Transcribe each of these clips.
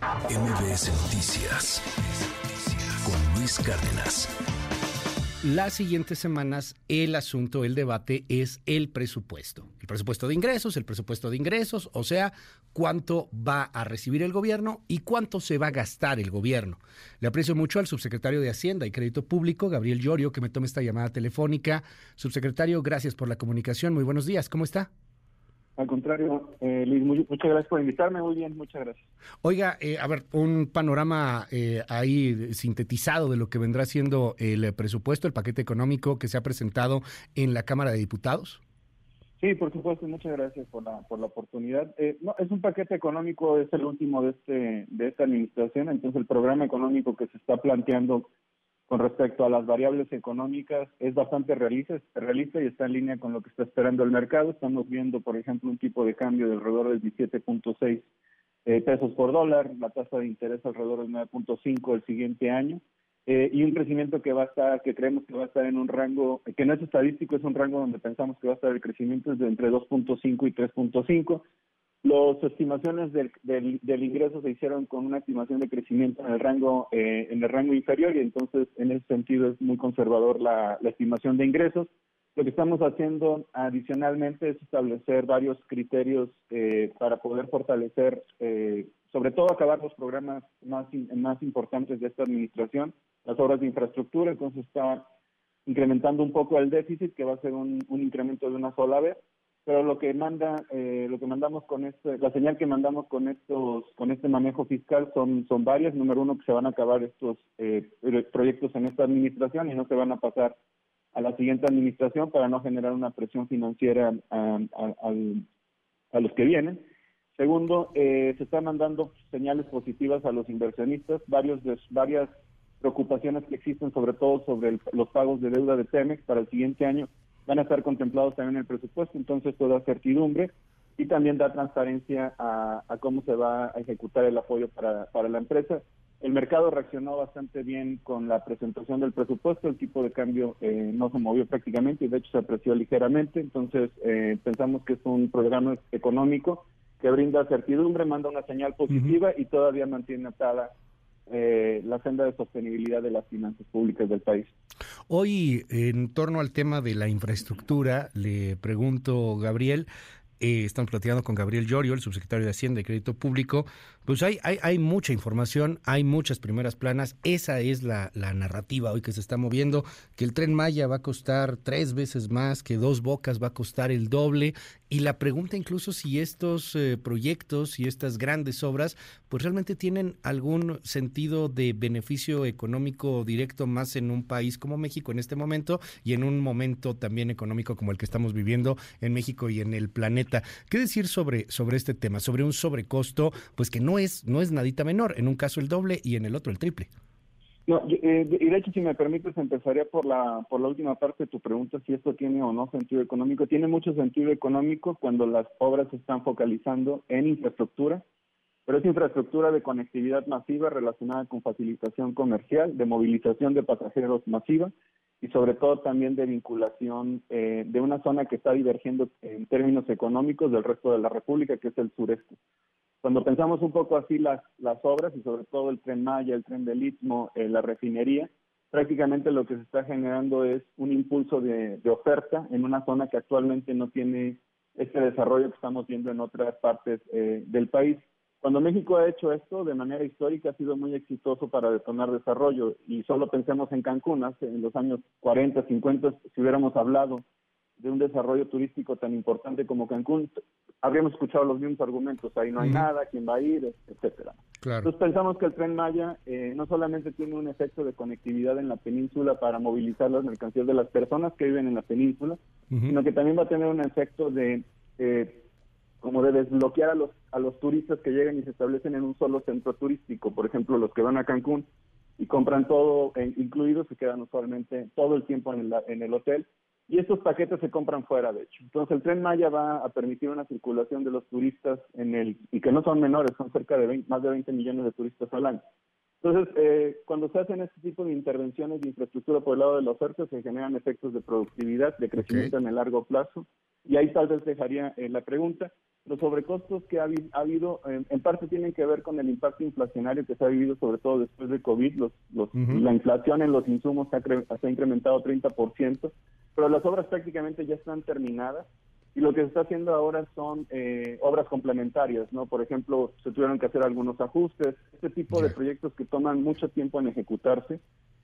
MBS Noticias con Luis Cárdenas. Las siguientes semanas el asunto, el debate es el presupuesto. El presupuesto de ingresos, el presupuesto de ingresos, o sea, cuánto va a recibir el gobierno y cuánto se va a gastar el gobierno. Le aprecio mucho al subsecretario de Hacienda y Crédito Público, Gabriel Llorio, que me tome esta llamada telefónica. Subsecretario, gracias por la comunicación. Muy buenos días. ¿Cómo está? Al contrario, eh, Luis, muchas gracias por invitarme. Muy bien, muchas gracias. Oiga, eh, a ver, un panorama eh, ahí sintetizado de lo que vendrá siendo el presupuesto, el paquete económico que se ha presentado en la Cámara de Diputados. Sí, por supuesto, muchas gracias por la, por la oportunidad. no, es un paquete económico, es el último de, este, de esta administración, entonces el programa económico que se está planteando con respecto a las variables económicas es bastante realista, y está en línea con lo que está esperando el mercado. Estamos viendo, por ejemplo, un tipo de cambio de alrededor del 17.6 eh, pesos por dólar, la tasa de interés alrededor del 9.5 el siguiente año eh, y un crecimiento que va a estar, que creemos que va a estar en un rango, que no es estadístico, es un rango donde pensamos que va a estar el crecimiento de entre 2.5 y 3.5 las estimaciones del, del, ingreso se hicieron con una estimación de crecimiento en el rango eh, en el rango inferior y entonces en ese sentido es muy conservador la, estimación de ingresos. Lo que estamos haciendo adicionalmente es establecer varios criterios eh, para poder fortalecer, eh, sobre todo acabar los programas más, más importantes de esta administración, las obras de infraestructura, entonces está incrementando un poco el déficit, que va a ser un, un incremento de una sola vez, pero lo que manda eh, lo que mandamos con este la señal que mandamos con estos con este manejo fiscal son son varias. Número uno que se van a acabar estos eh, proyectos en esta administración y no se van a pasar a la siguiente administración para no generar una presión financiera a, a, los que vienen. Segundo eh, se están mandando señales positivas a los inversionistas. Varios de, varias preocupaciones que existen sobre todo sobre los pagos de deuda de Pemex para el siguiente año van a estar contemplados también en el presupuesto, entonces toda certidumbre y también da transparencia a, cómo se va a ejecutar el apoyo para, para la empresa. El mercado reaccionó bastante bien con la presentación del presupuesto, el tipo de cambio eh, no se movió prácticamente y de hecho se apreció ligeramente, entonces eh, pensamos que es un programa económico que brinda certidumbre, manda una señal positiva y todavía mantiene atada eh, la senda de sostenibilidad de las finanzas públicas del país. Hoy, en torno al tema de la infraestructura, le pregunto, Gabriel, eh, estamos platicando con Gabriel Llorio, el subsecretario de Hacienda y Crédito Público, pues hay, hay, hay mucha información, hay muchas primeras planas, esa es la, la, narrativa hoy que se está moviendo, que el tren Maya va a costar tres veces más, que dos bocas va a costar el doble, y la pregunta incluso si estos eh, proyectos y estas grandes obras, pues realmente tienen algún sentido de beneficio económico directo más en un país como México en este momento y en un momento también económico como el que estamos viviendo en México y en el planeta. ¿Qué decir sobre, sobre este tema? Sobre un sobrecosto, pues que no es, no es nadita menor, en un caso el doble y en el otro el triple. No, eh, y de hecho, si me permites, empezaría por la, por la última parte de tu pregunta, si esto tiene o no sentido económico. Tiene mucho sentido económico cuando las obras se están focalizando en infraestructura, pero es infraestructura de conectividad masiva relacionada con facilitación comercial, de movilización de pasajeros masiva y sobre todo también de vinculación eh, de una zona que está divergiendo en términos económicos del resto de la República, que es el sureste. Cuando pensamos un poco así las, las obras y sobre todo el tren Maya, el tren del Istmo, eh, la refinería, prácticamente lo que se está generando es un impulso de, oferta en una zona que actualmente no tiene este desarrollo que estamos viendo en otras partes eh, del país. Cuando México ha hecho esto de manera histórica ha sido muy exitoso para detonar desarrollo y solo pensemos en Cancún, hace en los años 40, 50, si hubiéramos hablado de un desarrollo turístico tan importante como Cancún, habríamos escuchado los mismos argumentos, ahí no hay nada, quién va a ir, etcétera. Entonces pensamos que el tren Maya eh, no solamente tiene un efecto de conectividad en la península para movilizar las mercancías de las personas que viven en la península, sino que también va a tener un efecto de eh, como de desbloquear a los a los turistas que llegan y se establecen en un solo centro turístico, por ejemplo los que van a Cancún y compran todo eh, incluido se quedan usualmente todo el tiempo en el, en el hotel y estos paquetes se compran fuera, de hecho. Entonces el tren Maya va a permitir una circulación de los turistas en el y que no son menores, son cerca de más de 20 millones de turistas al año. Entonces, eh, cuando se hacen este tipo de intervenciones de infraestructura por el lado de la oferta, se generan efectos de productividad, de crecimiento en el largo plazo. Y ahí tal vez dejaría eh, la pregunta. Los sobrecostos que ha, habido, en parte tienen que ver con el impacto inflacionario que se ha vivido, sobre todo después de COVID. Los, La inflación en los insumos se ha, se ha incrementado 30%, pero las obras prácticamente ya están terminadas y lo que se está haciendo ahora son eh, obras complementarias, ¿no? Por ejemplo, se tuvieron que hacer algunos ajustes. Este tipo de proyectos que toman mucho tiempo en ejecutarse,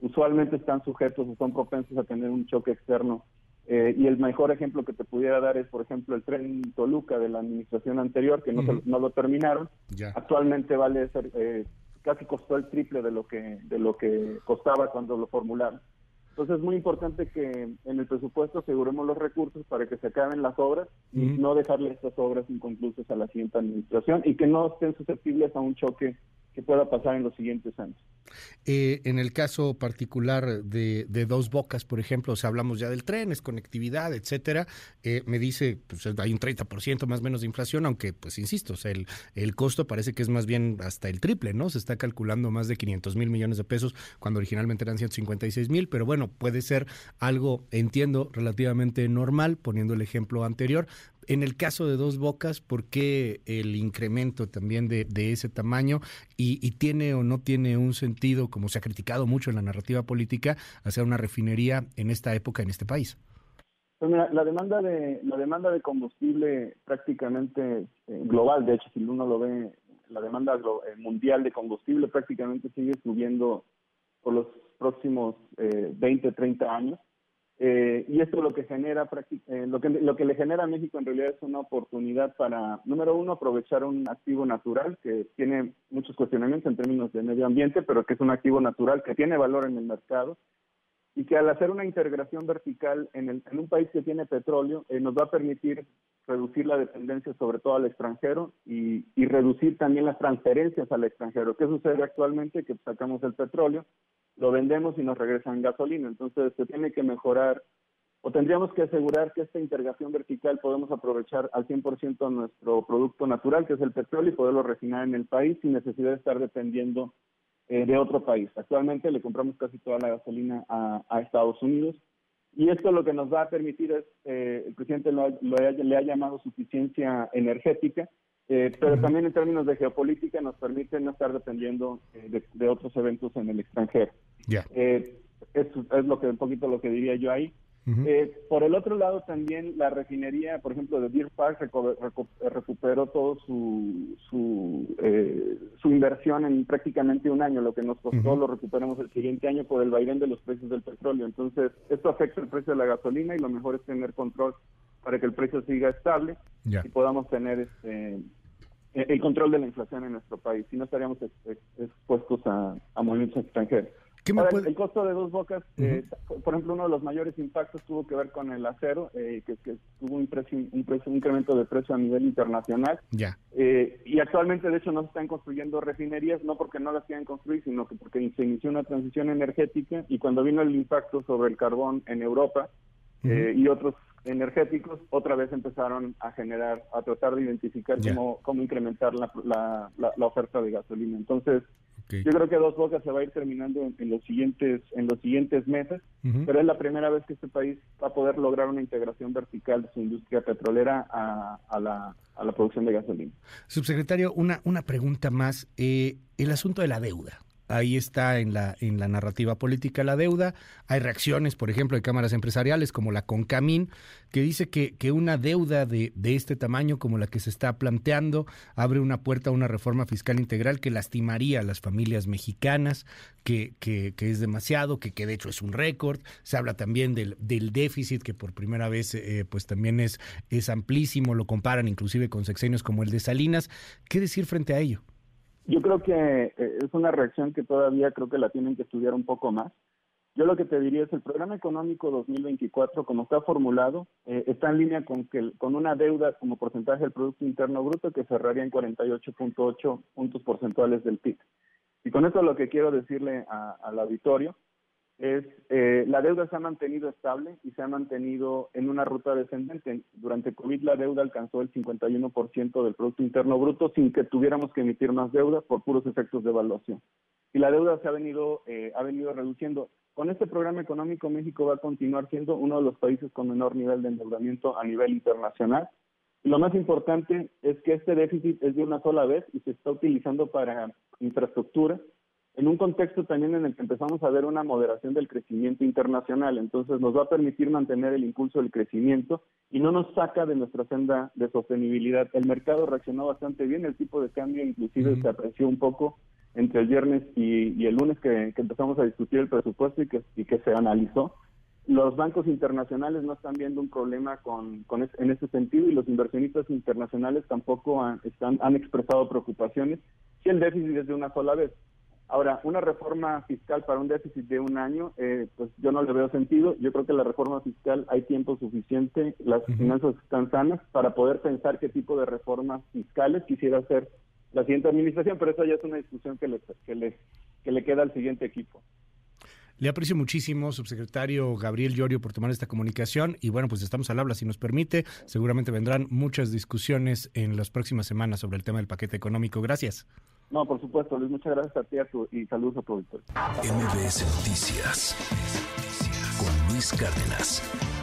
usualmente están sujetos o son propensos a tener un choque externo. Eh, y el mejor ejemplo que te pudiera dar es, por ejemplo, el tren Toluca de la administración anterior, que no, no lo terminaron. Actualmente vale ser, eh, casi costó el triple de lo que de lo que costaba cuando lo formularon. Entonces es muy importante que en el presupuesto aseguremos los recursos para que se acaben las obras y no dejarle estas obras inconclusas a la siguiente administración y que no estén susceptibles a un choque que pueda pasar en los siguientes años. Eh, en el caso particular de, Dos Bocas, por ejemplo, si hablamos ya del tren, es conectividad, etcétera, eh, me dice, pues hay un 30% más o menos de inflación, aunque, pues insisto, el, el costo parece que es más bien hasta el triple, ¿no? Se está calculando más de 500 mil millones de pesos cuando originalmente eran 156 mil, pero bueno, puede ser algo, entiendo, relativamente normal, poniendo el ejemplo anterior, en el caso de Dos Bocas, ¿por qué el incremento también de, ese tamaño? Y, tiene o no tiene un sentido, como se ha criticado mucho en la narrativa política, hacer una refinería en esta época en este país? Pues mira, la demanda de la demanda de combustible prácticamente eh, global, de hecho, si uno lo ve, la demanda eh, mundial de combustible prácticamente sigue subiendo por los próximos eh, 20, 30 años. Eh, y esto lo que genera eh, lo que lo que le genera a México en realidad es una oportunidad para número uno aprovechar un activo natural que tiene muchos cuestionamientos en términos de medio ambiente pero que es un activo natural que tiene valor en el mercado y que al hacer una integración vertical en, el, en un país que tiene petróleo eh, nos va a permitir reducir la dependencia sobre todo al extranjero y, y reducir también las transferencias al extranjero. ¿Qué sucede actualmente? Que sacamos el petróleo lo vendemos y nos regresan gasolina. Entonces se tiene que mejorar o tendríamos que asegurar que esta integración vertical podemos aprovechar al 100% nuestro producto natural, que es el petróleo, y poderlo refinar en el país sin necesidad de estar dependiendo eh, de otro país. Actualmente le compramos casi toda la gasolina a, Estados Unidos y esto lo que nos va a permitir es, eh, el presidente lo, le ha llamado suficiencia energética, eh, pero también en términos de geopolítica nos permite no estar dependiendo eh, de, otros eventos en el extranjero. Ya. Eh, eso es lo que un poquito lo que diría yo ahí. Por el otro lado también la refinería, por ejemplo, de Deer Park recuperó todo su su, su inversión en prácticamente un año. Lo que nos costó lo recuperamos el siguiente año por el vaivén de los precios del petróleo. Entonces esto afecta el precio de la gasolina y lo mejor es tener control para que el precio siga estable y podamos tener este eh, el control de la inflación en nuestro país, si no estaríamos expuestos a, movimientos extranjeros. El, costo de dos bocas, eh, por ejemplo, uno de los mayores impactos tuvo que ver con el acero, eh, que, tuvo un, precio, un, precio, un incremento de precio a nivel internacional. Ya. y actualmente, de hecho, no se están construyendo refinerías, no porque no las quieran construir, sino que porque se inició una transición energética y cuando vino el impacto sobre el carbón en Europa y otros energéticos otra vez empezaron a generar, a tratar de identificar cómo, cómo incrementar la, la, oferta de gasolina. Entonces, yo creo que Dos Bocas se va a ir terminando en, los siguientes en los siguientes meses, pero es la primera vez que este país va a poder lograr una integración vertical de su industria petrolera a, a, la, a la producción de gasolina. Subsecretario, una, una pregunta más. Eh, el asunto de la deuda ahí está en la, en la narrativa política la deuda. Hay reacciones, por ejemplo, de cámaras empresariales como la Concamín, que dice que, que una deuda de, de, este tamaño como la que se está planteando abre una puerta a una reforma fiscal integral que lastimaría a las familias mexicanas, que, que, que es demasiado, que, que de hecho es un récord. Se habla también del, del déficit, que por primera vez eh, pues también es, es amplísimo, lo comparan inclusive con sexenios como el de Salinas. ¿Qué decir frente a ello? Yo creo que eh, es una reacción que todavía creo que la tienen que estudiar un poco más. Yo lo que te diría es el programa económico 2024, como está formulado, eh, está en línea con que con una deuda como porcentaje del Producto Interno Bruto que cerraría en 48.8 puntos porcentuales del PIB. Y con esto lo que quiero decirle al auditorio es eh, la deuda se ha mantenido estable y se ha mantenido en una ruta descendente. Durante COVID la deuda alcanzó el 51% del Producto Interno Bruto sin que tuviéramos que emitir más deuda por puros efectos de evaluación. y la deuda se ha venido, eh, ha venido reduciendo. Con este programa económico, México va a continuar siendo uno de los países con menor nivel de endeudamiento a nivel internacional. Y lo más importante es que este déficit es de una sola vez y se está utilizando para infraestructura, en un contexto también en el que empezamos a ver una moderación del crecimiento internacional. Entonces nos va a permitir mantener el impulso del crecimiento y no nos saca de nuestra senda de sostenibilidad. El mercado reaccionó bastante bien, el tipo de cambio inclusive se apreció un poco entre el viernes y, el lunes que, empezamos a discutir el presupuesto y que, y que se analizó. Los bancos internacionales no están viendo un problema con, con en ese sentido y los inversionistas internacionales tampoco han, están, han expresado preocupaciones si el déficit es de una sola vez. Ahora, una reforma fiscal para un déficit de un año, eh, pues yo no le veo sentido. Yo creo que la reforma fiscal hay tiempo suficiente, las finanzas están sanas para poder pensar qué tipo de reformas fiscales quisiera hacer la siguiente administración, pero eso ya es una discusión que le, que le, que le queda al siguiente equipo. Le aprecio muchísimo, subsecretario Gabriel Llorio, por tomar esta comunicación. Y bueno, pues estamos al habla, si nos permite. Seguramente vendrán muchas discusiones en las próximas semanas sobre el tema del paquete económico. Gracias. No, por supuesto, Luis. Muchas gracias a ti y saludos a tu MBS Noticias con Luis Cárdenas.